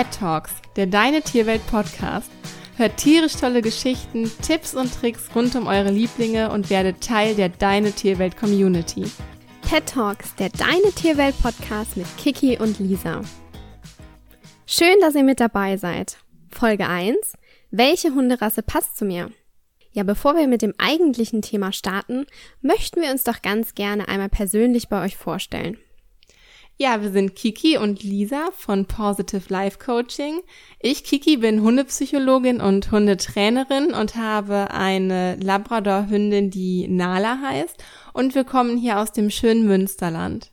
Pet Talks, der Deine Tierwelt Podcast. Hört tierisch tolle Geschichten, Tipps und Tricks rund um eure Lieblinge und werdet Teil der Deine Tierwelt Community. Pet Talks, der Deine Tierwelt Podcast mit Kiki und Lisa. Schön, dass ihr mit dabei seid. Folge 1. Welche Hunderasse passt zu mir? Ja, bevor wir mit dem eigentlichen Thema starten, möchten wir uns doch ganz gerne einmal persönlich bei euch vorstellen. Ja, wir sind Kiki und Lisa von Positive Life Coaching. Ich, Kiki, bin Hundepsychologin und Hundetrainerin und habe eine Labrador-Hündin, die Nala heißt. Und wir kommen hier aus dem schönen Münsterland.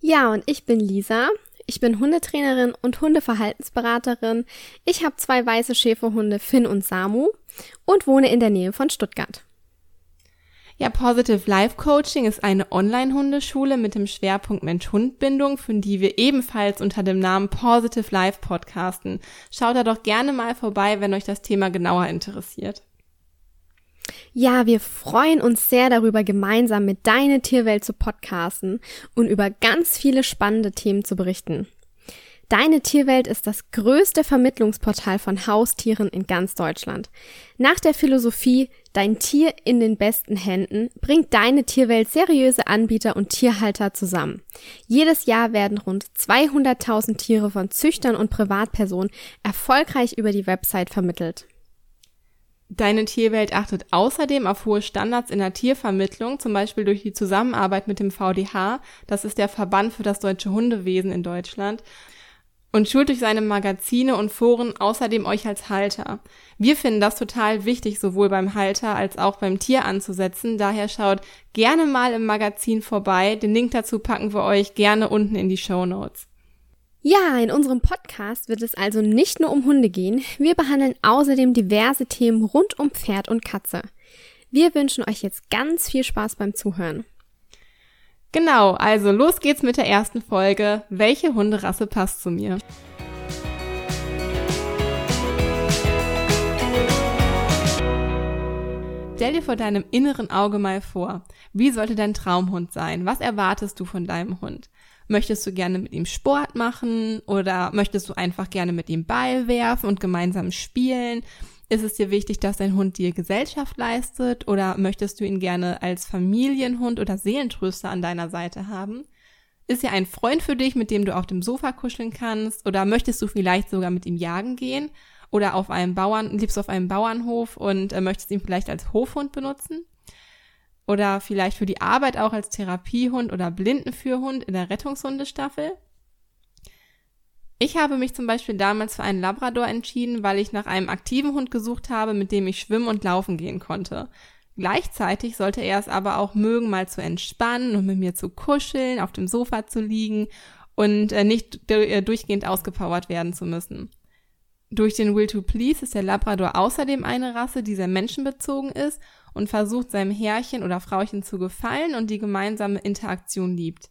Ja, und ich bin Lisa. Ich bin Hundetrainerin und Hundeverhaltensberaterin. Ich habe zwei weiße Schäferhunde, Finn und Samu, und wohne in der Nähe von Stuttgart. Ja, Positive Life Coaching ist eine Online-Hundeschule mit dem Schwerpunkt Mensch-Hund-Bindung, für die wir ebenfalls unter dem Namen Positive Life podcasten. Schaut da doch gerne mal vorbei, wenn euch das Thema genauer interessiert. Ja, wir freuen uns sehr darüber, gemeinsam mit Deine Tierwelt zu podcasten und über ganz viele spannende Themen zu berichten. Deine Tierwelt ist das größte Vermittlungsportal von Haustieren in ganz Deutschland. Nach der Philosophie Dein Tier in den besten Händen bringt Deine Tierwelt seriöse Anbieter und Tierhalter zusammen. Jedes Jahr werden rund 200.000 Tiere von Züchtern und Privatpersonen erfolgreich über die Website vermittelt. Deine Tierwelt achtet außerdem auf hohe Standards in der Tiervermittlung, zum Beispiel durch die Zusammenarbeit mit dem VDH, das ist der Verband für das deutsche Hundewesen in Deutschland, und schult durch seine Magazine und Foren außerdem euch als Halter. Wir finden das total wichtig, sowohl beim Halter als auch beim Tier anzusetzen. Daher schaut gerne mal im Magazin vorbei. Den Link dazu packen wir euch gerne unten in die Show Notes. Ja, in unserem Podcast wird es also nicht nur um Hunde gehen. Wir behandeln außerdem diverse Themen rund um Pferd und Katze. Wir wünschen euch jetzt ganz viel Spaß beim Zuhören. Genau, also los geht's mit der ersten Folge. Welche Hunderasse passt zu mir? Stell dir vor deinem inneren Auge mal vor, wie sollte dein Traumhund sein? Was erwartest du von deinem Hund? Möchtest du gerne mit ihm Sport machen oder möchtest du einfach gerne mit ihm Ball werfen und gemeinsam spielen? Ist es dir wichtig, dass dein Hund dir Gesellschaft leistet oder möchtest du ihn gerne als Familienhund oder Seelentröster an deiner Seite haben? Ist er ein Freund für dich, mit dem du auf dem Sofa kuscheln kannst oder möchtest du vielleicht sogar mit ihm jagen gehen oder auf einem Bauern, lebst du auf einem Bauernhof und äh, möchtest ihn vielleicht als Hofhund benutzen? Oder vielleicht für die Arbeit auch als Therapiehund oder Blindenführhund in der Rettungshundestaffel? Ich habe mich zum Beispiel damals für einen Labrador entschieden, weil ich nach einem aktiven Hund gesucht habe, mit dem ich schwimmen und laufen gehen konnte. Gleichzeitig sollte er es aber auch mögen, mal zu entspannen und mit mir zu kuscheln, auf dem Sofa zu liegen und äh, nicht äh, durchgehend ausgepowert werden zu müssen. Durch den Will to Please ist der Labrador außerdem eine Rasse, die sehr menschenbezogen ist und versucht seinem Herrchen oder Frauchen zu gefallen und die gemeinsame Interaktion liebt.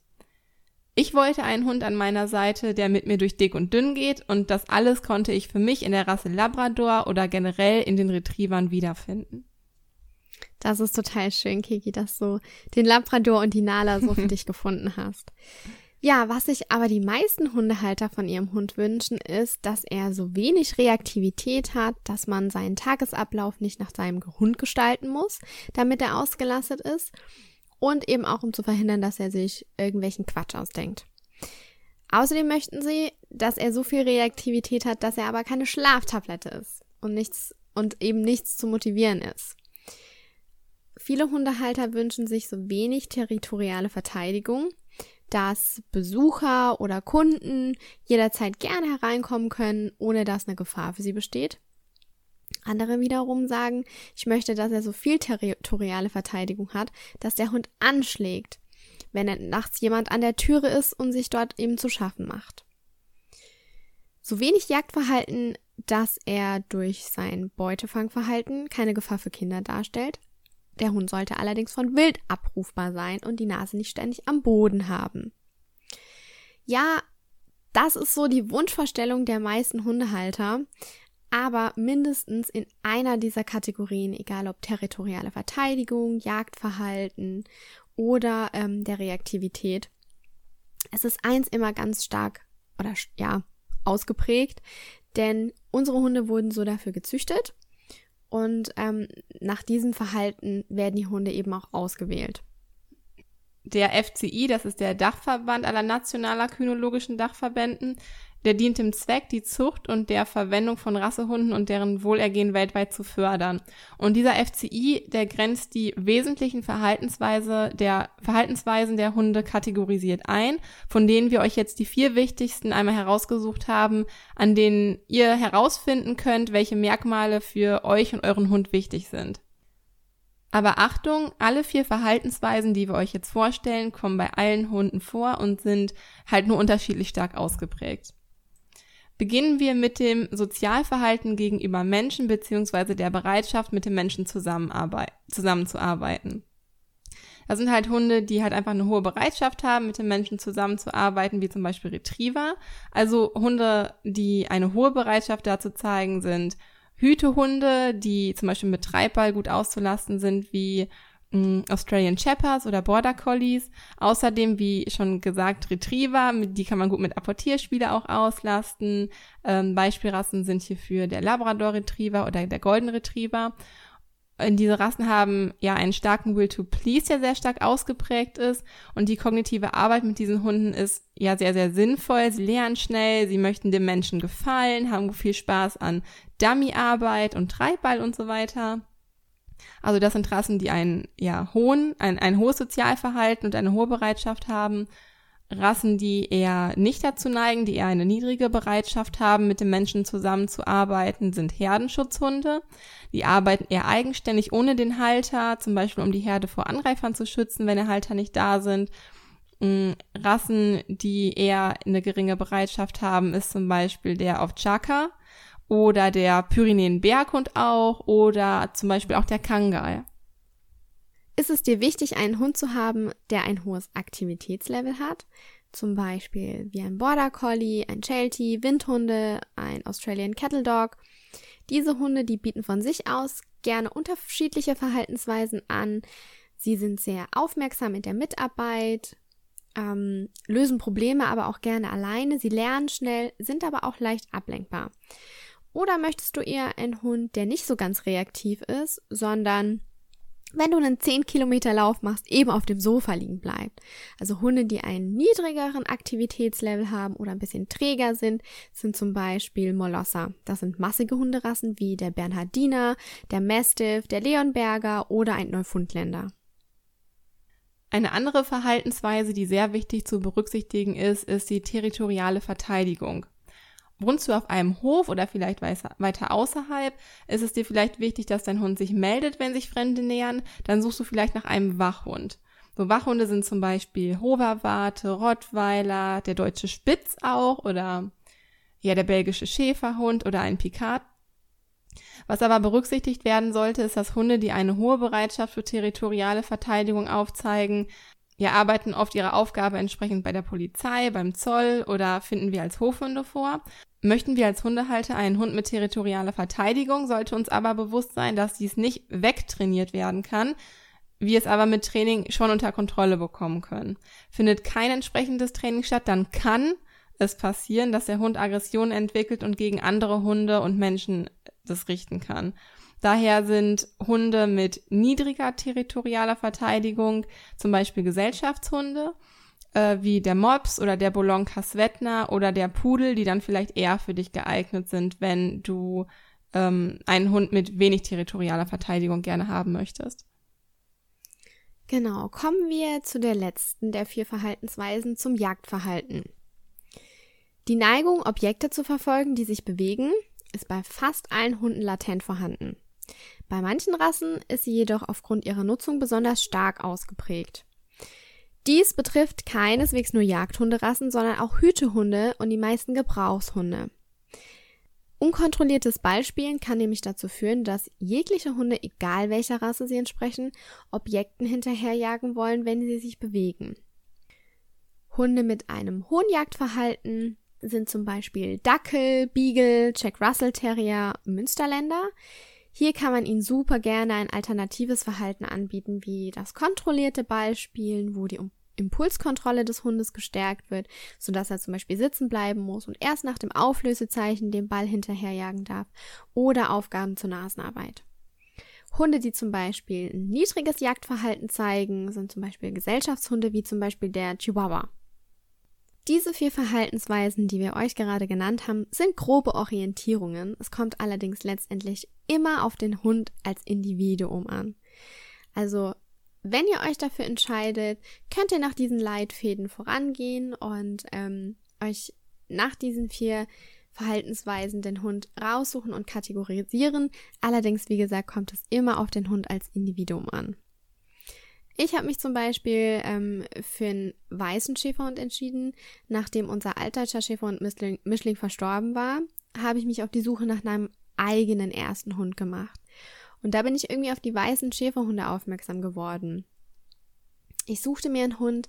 Ich wollte einen Hund an meiner Seite, der mit mir durch dick und dünn geht und das alles konnte ich für mich in der Rasse Labrador oder generell in den Retrievern wiederfinden. Das ist total schön, Kiki, dass du den Labrador und die Nala so für dich gefunden hast. Ja, was sich aber die meisten Hundehalter von ihrem Hund wünschen, ist, dass er so wenig Reaktivität hat, dass man seinen Tagesablauf nicht nach seinem Hund gestalten muss, damit er ausgelastet ist und eben auch um zu verhindern, dass er sich irgendwelchen Quatsch ausdenkt. Außerdem möchten sie, dass er so viel Reaktivität hat, dass er aber keine Schlaftablette ist und nichts und eben nichts zu motivieren ist. Viele Hundehalter wünschen sich so wenig territoriale Verteidigung, dass Besucher oder Kunden jederzeit gerne hereinkommen können, ohne dass eine Gefahr für sie besteht. Andere wiederum sagen, ich möchte, dass er so viel territoriale Verteidigung hat, dass der Hund anschlägt, wenn nachts jemand an der Türe ist und sich dort eben zu schaffen macht. So wenig Jagdverhalten, dass er durch sein Beutefangverhalten keine Gefahr für Kinder darstellt. Der Hund sollte allerdings von Wild abrufbar sein und die Nase nicht ständig am Boden haben. Ja, das ist so die Wunschvorstellung der meisten Hundehalter aber mindestens in einer dieser Kategorien, egal ob territoriale Verteidigung, Jagdverhalten oder ähm, der Reaktivität. Es ist eins immer ganz stark oder ja, ausgeprägt, denn unsere Hunde wurden so dafür gezüchtet und ähm, nach diesem Verhalten werden die Hunde eben auch ausgewählt. Der FCI, das ist der Dachverband aller nationaler kynologischen Dachverbänden, der dient dem Zweck, die Zucht und der Verwendung von Rassehunden und deren Wohlergehen weltweit zu fördern. Und dieser FCI, der grenzt die wesentlichen Verhaltensweise der, Verhaltensweisen der Hunde kategorisiert ein, von denen wir euch jetzt die vier wichtigsten einmal herausgesucht haben, an denen ihr herausfinden könnt, welche Merkmale für euch und euren Hund wichtig sind. Aber Achtung, alle vier Verhaltensweisen, die wir euch jetzt vorstellen, kommen bei allen Hunden vor und sind halt nur unterschiedlich stark ausgeprägt. Beginnen wir mit dem Sozialverhalten gegenüber Menschen beziehungsweise der Bereitschaft, mit den Menschen zusammenzuarbeiten. Das sind halt Hunde, die halt einfach eine hohe Bereitschaft haben, mit den Menschen zusammenzuarbeiten, wie zum Beispiel Retriever. Also Hunde, die eine hohe Bereitschaft dazu zeigen, sind Hütehunde, die zum Beispiel mit Treibball gut auszulasten sind, wie Australian Shepherds oder Border Collies. Außerdem, wie schon gesagt, Retriever, die kann man gut mit Apportierspiele auch auslasten. Ähm, Beispielrassen sind hierfür der Labrador Retriever oder der Golden Retriever. Und diese Rassen haben ja einen starken Will to Please, der sehr stark ausgeprägt ist. Und die kognitive Arbeit mit diesen Hunden ist ja sehr, sehr sinnvoll. Sie lernen schnell, sie möchten dem Menschen gefallen, haben viel Spaß an Dummyarbeit und Treibball und so weiter. Also das sind Rassen, die einen ja hohen, ein, ein hohes Sozialverhalten und eine hohe Bereitschaft haben. Rassen, die eher nicht dazu neigen, die eher eine niedrige Bereitschaft haben, mit den Menschen zusammenzuarbeiten, sind Herdenschutzhunde. Die arbeiten eher eigenständig ohne den Halter, zum Beispiel um die Herde vor Angreifern zu schützen, wenn der Halter nicht da sind. Mm, Rassen, die eher eine geringe Bereitschaft haben, ist zum Beispiel der Ovchaka oder der Pyrenäen-Berghund auch oder zum Beispiel auch der Kangal. Ist es dir wichtig, einen Hund zu haben, der ein hohes Aktivitätslevel hat? Zum Beispiel wie ein Border Collie, ein Sheltie, Windhunde, ein Australian Cattle Dog. Diese Hunde, die bieten von sich aus gerne unterschiedliche Verhaltensweisen an. Sie sind sehr aufmerksam in der Mitarbeit, ähm, lösen Probleme aber auch gerne alleine. Sie lernen schnell, sind aber auch leicht ablenkbar. Oder möchtest du eher einen Hund, der nicht so ganz reaktiv ist, sondern wenn du einen 10 Kilometer Lauf machst, eben auf dem Sofa liegen bleibt. Also Hunde, die einen niedrigeren Aktivitätslevel haben oder ein bisschen träger sind, sind zum Beispiel Molosser. Das sind massige Hunderassen wie der Bernhardiner, der Mastiff, der Leonberger oder ein Neufundländer. Eine andere Verhaltensweise, die sehr wichtig zu berücksichtigen ist, ist die territoriale Verteidigung. Wohnst du auf einem Hof oder vielleicht weiter außerhalb, ist es dir vielleicht wichtig, dass dein Hund sich meldet, wenn sich Fremde nähern, dann suchst du vielleicht nach einem Wachhund. So Wachhunde sind zum Beispiel Hoverwarte, Rottweiler, der deutsche Spitz auch oder ja der belgische Schäferhund oder ein Picard. Was aber berücksichtigt werden sollte, ist, dass Hunde, die eine hohe Bereitschaft für territoriale Verteidigung aufzeigen, ja, arbeiten oft ihre Aufgabe entsprechend bei der Polizei, beim Zoll oder finden wir als Hofhunde vor. Möchten wir als Hundehalter einen Hund mit territorialer Verteidigung, sollte uns aber bewusst sein, dass dies nicht wegtrainiert werden kann, wir es aber mit Training schon unter Kontrolle bekommen können. Findet kein entsprechendes Training statt, dann kann es passieren, dass der Hund Aggressionen entwickelt und gegen andere Hunde und Menschen das richten kann. Daher sind Hunde mit niedriger territorialer Verteidigung, zum Beispiel Gesellschaftshunde, äh, wie der Mops oder der Boulogne Casvetna oder der Pudel, die dann vielleicht eher für dich geeignet sind, wenn du ähm, einen Hund mit wenig territorialer Verteidigung gerne haben möchtest. Genau, kommen wir zu der letzten der vier Verhaltensweisen zum Jagdverhalten. Die Neigung, Objekte zu verfolgen, die sich bewegen, ist bei fast allen Hunden latent vorhanden. Bei manchen Rassen ist sie jedoch aufgrund ihrer Nutzung besonders stark ausgeprägt. Dies betrifft keineswegs nur Jagdhunderassen, sondern auch Hütehunde und die meisten Gebrauchshunde. Unkontrolliertes Ballspielen kann nämlich dazu führen, dass jegliche Hunde, egal welcher Rasse sie entsprechen, Objekten hinterherjagen wollen, wenn sie sich bewegen. Hunde mit einem hohen Jagdverhalten sind zum Beispiel Dackel, Beagle, Jack Russell Terrier, Münsterländer. Hier kann man ihnen super gerne ein alternatives Verhalten anbieten, wie das kontrollierte Ballspielen, wo die Impulskontrolle des Hundes gestärkt wird, sodass er zum Beispiel sitzen bleiben muss und erst nach dem Auflösezeichen den Ball hinterherjagen darf oder Aufgaben zur Nasenarbeit. Hunde, die zum Beispiel ein niedriges Jagdverhalten zeigen, sind zum Beispiel Gesellschaftshunde wie zum Beispiel der Chihuahua. Diese vier Verhaltensweisen, die wir euch gerade genannt haben, sind grobe Orientierungen. Es kommt allerdings letztendlich immer auf den Hund als Individuum an. Also, wenn ihr euch dafür entscheidet, könnt ihr nach diesen Leitfäden vorangehen und ähm, euch nach diesen vier Verhaltensweisen den Hund raussuchen und kategorisieren. Allerdings, wie gesagt, kommt es immer auf den Hund als Individuum an. Ich habe mich zum Beispiel ähm, für einen weißen Schäferhund entschieden. Nachdem unser altdeutscher Schäferhund Mischling, Mischling verstorben war, habe ich mich auf die Suche nach einem eigenen ersten Hund gemacht. Und da bin ich irgendwie auf die weißen Schäferhunde aufmerksam geworden. Ich suchte mir einen Hund,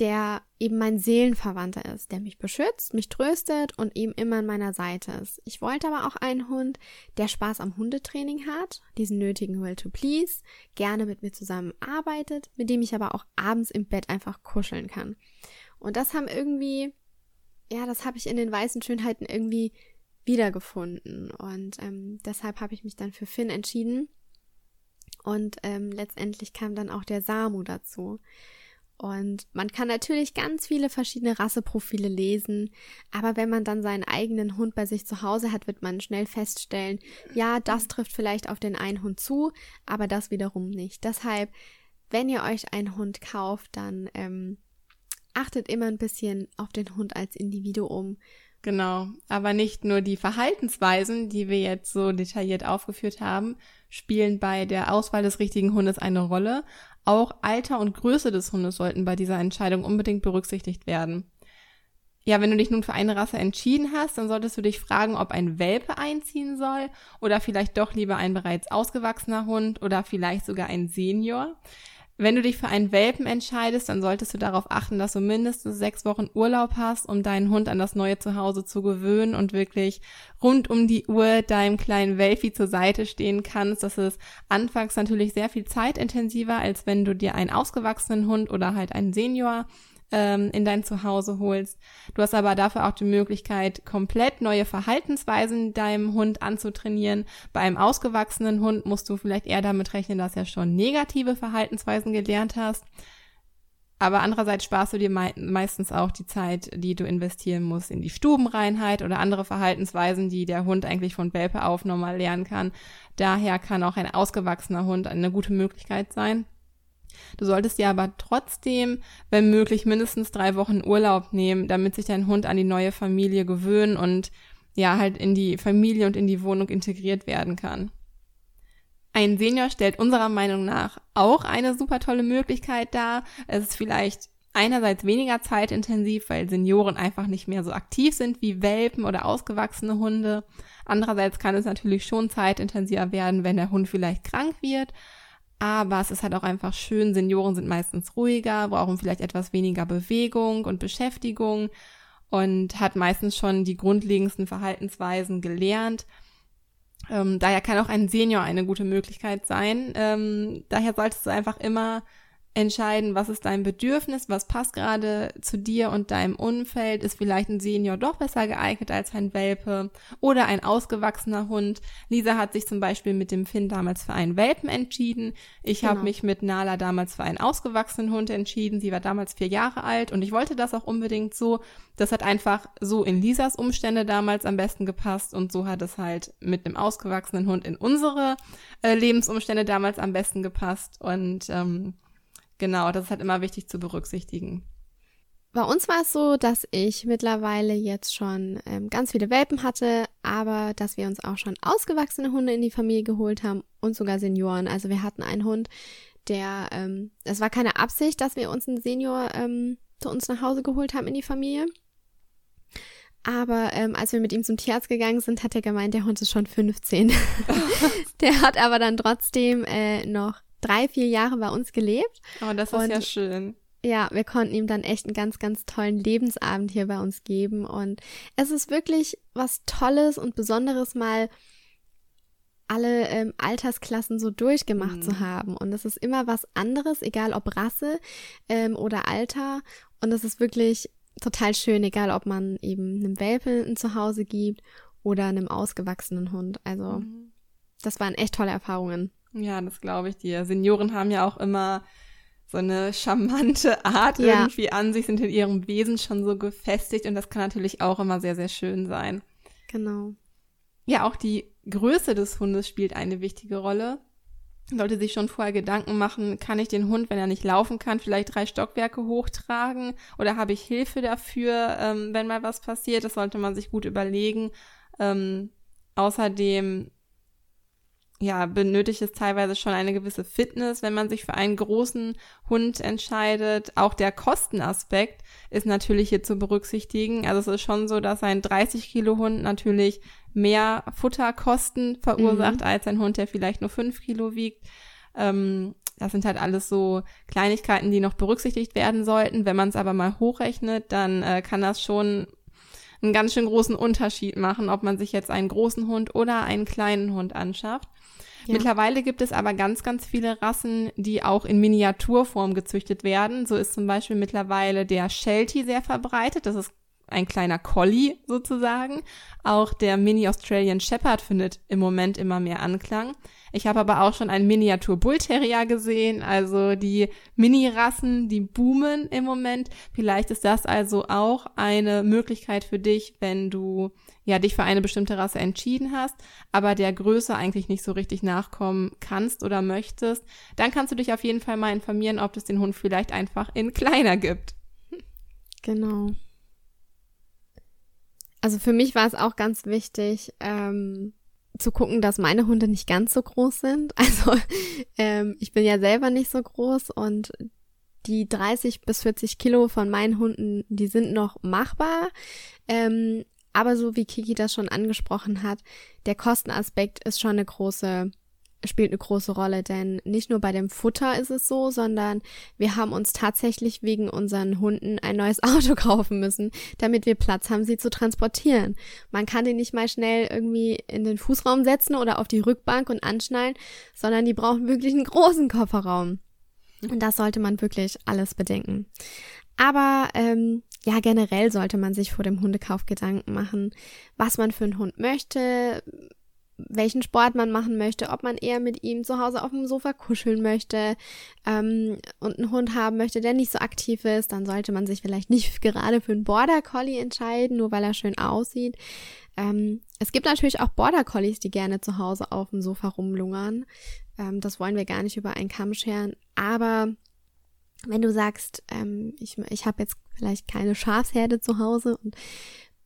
der eben mein Seelenverwandter ist, der mich beschützt, mich tröstet und eben immer an meiner Seite ist. Ich wollte aber auch einen Hund, der Spaß am Hundetraining hat, diesen nötigen Will to Please, gerne mit mir zusammen arbeitet, mit dem ich aber auch abends im Bett einfach kuscheln kann. Und das haben irgendwie, ja, das habe ich in den weißen Schönheiten irgendwie wiedergefunden. Und ähm, deshalb habe ich mich dann für Finn entschieden. Und ähm, letztendlich kam dann auch der Samu dazu. Und man kann natürlich ganz viele verschiedene Rasseprofile lesen, aber wenn man dann seinen eigenen Hund bei sich zu Hause hat, wird man schnell feststellen, ja, das trifft vielleicht auf den einen Hund zu, aber das wiederum nicht. Deshalb, wenn ihr euch einen Hund kauft, dann ähm, achtet immer ein bisschen auf den Hund als Individuum. Genau, aber nicht nur die Verhaltensweisen, die wir jetzt so detailliert aufgeführt haben, spielen bei der Auswahl des richtigen Hundes eine Rolle, auch Alter und Größe des Hundes sollten bei dieser Entscheidung unbedingt berücksichtigt werden. Ja, wenn du dich nun für eine Rasse entschieden hast, dann solltest du dich fragen, ob ein Welpe einziehen soll oder vielleicht doch lieber ein bereits ausgewachsener Hund oder vielleicht sogar ein Senior. Wenn du dich für einen Welpen entscheidest, dann solltest du darauf achten, dass du mindestens sechs Wochen Urlaub hast, um deinen Hund an das neue Zuhause zu gewöhnen und wirklich rund um die Uhr deinem kleinen Welfi zur Seite stehen kannst. Das ist anfangs natürlich sehr viel zeitintensiver, als wenn du dir einen ausgewachsenen Hund oder halt einen Senior ähm, in dein Zuhause holst. Du hast aber dafür auch die Möglichkeit, komplett neue Verhaltensweisen deinem Hund anzutrainieren. Bei einem ausgewachsenen Hund musst du vielleicht eher damit rechnen, dass er schon negative Verhaltensweisen gelernt hast. Aber andererseits sparst du dir mei meistens auch die Zeit, die du investieren musst in die Stubenreinheit oder andere Verhaltensweisen, die der Hund eigentlich von Welpe auf normal lernen kann. Daher kann auch ein ausgewachsener Hund eine gute Möglichkeit sein. Du solltest dir aber trotzdem, wenn möglich, mindestens drei Wochen Urlaub nehmen, damit sich dein Hund an die neue Familie gewöhnen und ja, halt in die Familie und in die Wohnung integriert werden kann. Ein Senior stellt unserer Meinung nach auch eine super tolle Möglichkeit dar. Es ist vielleicht einerseits weniger zeitintensiv, weil Senioren einfach nicht mehr so aktiv sind wie Welpen oder ausgewachsene Hunde. Andererseits kann es natürlich schon zeitintensiver werden, wenn der Hund vielleicht krank wird aber es ist halt auch einfach schön. Senioren sind meistens ruhiger, brauchen vielleicht etwas weniger Bewegung und Beschäftigung und hat meistens schon die grundlegendsten Verhaltensweisen gelernt. Ähm, daher kann auch ein Senior eine gute Möglichkeit sein. Ähm, daher solltest du einfach immer entscheiden, was ist dein Bedürfnis, was passt gerade zu dir und deinem Umfeld, ist vielleicht ein Senior doch besser geeignet als ein Welpe oder ein ausgewachsener Hund. Lisa hat sich zum Beispiel mit dem Finn damals für einen Welpen entschieden. Ich genau. habe mich mit Nala damals für einen ausgewachsenen Hund entschieden. Sie war damals vier Jahre alt und ich wollte das auch unbedingt so. Das hat einfach so in Lisas Umstände damals am besten gepasst und so hat es halt mit einem ausgewachsenen Hund in unsere äh, Lebensumstände damals am besten gepasst und ähm, Genau, das ist halt immer wichtig zu berücksichtigen. Bei uns war es so, dass ich mittlerweile jetzt schon ähm, ganz viele Welpen hatte, aber dass wir uns auch schon ausgewachsene Hunde in die Familie geholt haben und sogar Senioren. Also wir hatten einen Hund, der, ähm, es war keine Absicht, dass wir uns einen Senior ähm, zu uns nach Hause geholt haben in die Familie. Aber ähm, als wir mit ihm zum Tierarzt gegangen sind, hat er gemeint, der Hund ist schon 15. der hat aber dann trotzdem äh, noch drei, vier Jahre bei uns gelebt. Oh, das ist und, ja schön. Ja, wir konnten ihm dann echt einen ganz, ganz tollen Lebensabend hier bei uns geben. Und es ist wirklich was Tolles und Besonderes, mal alle ähm, Altersklassen so durchgemacht mhm. zu haben. Und es ist immer was anderes, egal ob Rasse ähm, oder Alter. Und es ist wirklich total schön, egal ob man eben einem Welpen ein Zuhause gibt oder einem ausgewachsenen Hund. Also mhm. das waren echt tolle Erfahrungen. Ja, das glaube ich dir. Senioren haben ja auch immer so eine charmante Art ja. irgendwie an sich, sind in ihrem Wesen schon so gefestigt und das kann natürlich auch immer sehr, sehr schön sein. Genau. Ja, auch die Größe des Hundes spielt eine wichtige Rolle. Sollte sich schon vorher Gedanken machen, kann ich den Hund, wenn er nicht laufen kann, vielleicht drei Stockwerke hochtragen oder habe ich Hilfe dafür, ähm, wenn mal was passiert? Das sollte man sich gut überlegen. Ähm, außerdem ja, benötigt es teilweise schon eine gewisse Fitness, wenn man sich für einen großen Hund entscheidet. Auch der Kostenaspekt ist natürlich hier zu berücksichtigen. Also es ist schon so, dass ein 30 Kilo Hund natürlich mehr Futterkosten verursacht mhm. als ein Hund, der vielleicht nur 5 Kilo wiegt. Ähm, das sind halt alles so Kleinigkeiten, die noch berücksichtigt werden sollten. Wenn man es aber mal hochrechnet, dann äh, kann das schon einen ganz schön großen Unterschied machen, ob man sich jetzt einen großen Hund oder einen kleinen Hund anschafft. Ja. Mittlerweile gibt es aber ganz, ganz viele Rassen, die auch in Miniaturform gezüchtet werden. So ist zum Beispiel mittlerweile der Sheltie sehr verbreitet. Das ist ein kleiner Collie sozusagen. Auch der Mini Australian Shepherd findet im Moment immer mehr Anklang. Ich habe aber auch schon einen Miniatur Bull Terrier gesehen, also die Mini-Rassen, die boomen im Moment. Vielleicht ist das also auch eine Möglichkeit für dich, wenn du ja dich für eine bestimmte Rasse entschieden hast, aber der Größe eigentlich nicht so richtig nachkommen kannst oder möchtest. Dann kannst du dich auf jeden Fall mal informieren, ob es den Hund vielleicht einfach in kleiner gibt. Genau. Also für mich war es auch ganz wichtig, ähm, zu gucken, dass meine Hunde nicht ganz so groß sind. Also ähm, ich bin ja selber nicht so groß und die 30 bis 40 Kilo von meinen Hunden, die sind noch machbar. Ähm, aber so wie Kiki das schon angesprochen hat, der Kostenaspekt ist schon eine große spielt eine große Rolle, denn nicht nur bei dem Futter ist es so, sondern wir haben uns tatsächlich wegen unseren Hunden ein neues Auto kaufen müssen, damit wir Platz haben, sie zu transportieren. Man kann die nicht mal schnell irgendwie in den Fußraum setzen oder auf die Rückbank und anschnallen, sondern die brauchen wirklich einen großen Kofferraum. Und das sollte man wirklich alles bedenken. Aber ähm, ja, generell sollte man sich vor dem Hundekauf Gedanken machen, was man für einen Hund möchte, welchen Sport man machen möchte, ob man eher mit ihm zu Hause auf dem Sofa kuscheln möchte ähm, und einen Hund haben möchte, der nicht so aktiv ist, dann sollte man sich vielleicht nicht gerade für einen Border Collie entscheiden, nur weil er schön aussieht. Ähm, es gibt natürlich auch Border Collies, die gerne zu Hause auf dem Sofa rumlungern. Ähm, das wollen wir gar nicht über einen Kamm scheren, aber wenn du sagst, ähm, ich, ich habe jetzt vielleicht keine Schafsherde zu Hause und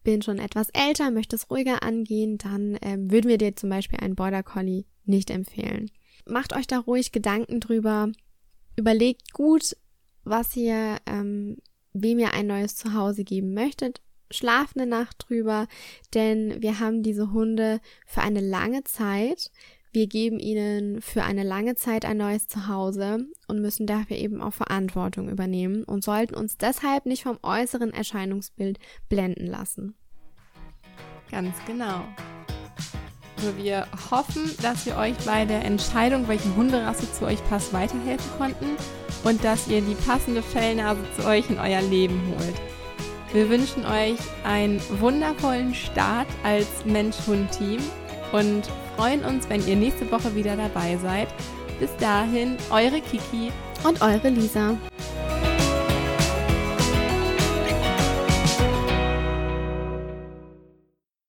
bin schon etwas älter, möchte es ruhiger angehen, dann ähm, würden wir dir zum Beispiel einen Border Collie nicht empfehlen. Macht euch da ruhig Gedanken drüber. Überlegt gut, was ihr, ähm, wem ihr ein neues Zuhause geben möchtet. Schlaft eine Nacht drüber, denn wir haben diese Hunde für eine lange Zeit. Wir geben ihnen für eine lange Zeit ein neues Zuhause und müssen dafür eben auch Verantwortung übernehmen und sollten uns deshalb nicht vom äußeren Erscheinungsbild blenden lassen. Ganz genau. Also wir hoffen, dass wir euch bei der Entscheidung, welche Hunderasse zu euch passt, weiterhelfen konnten und dass ihr die passende Fellnase zu euch in euer Leben holt. Wir wünschen euch einen wundervollen Start als Mensch-Hund-Team und freuen uns, wenn ihr nächste Woche wieder dabei seid. Bis dahin, eure Kiki und eure Lisa.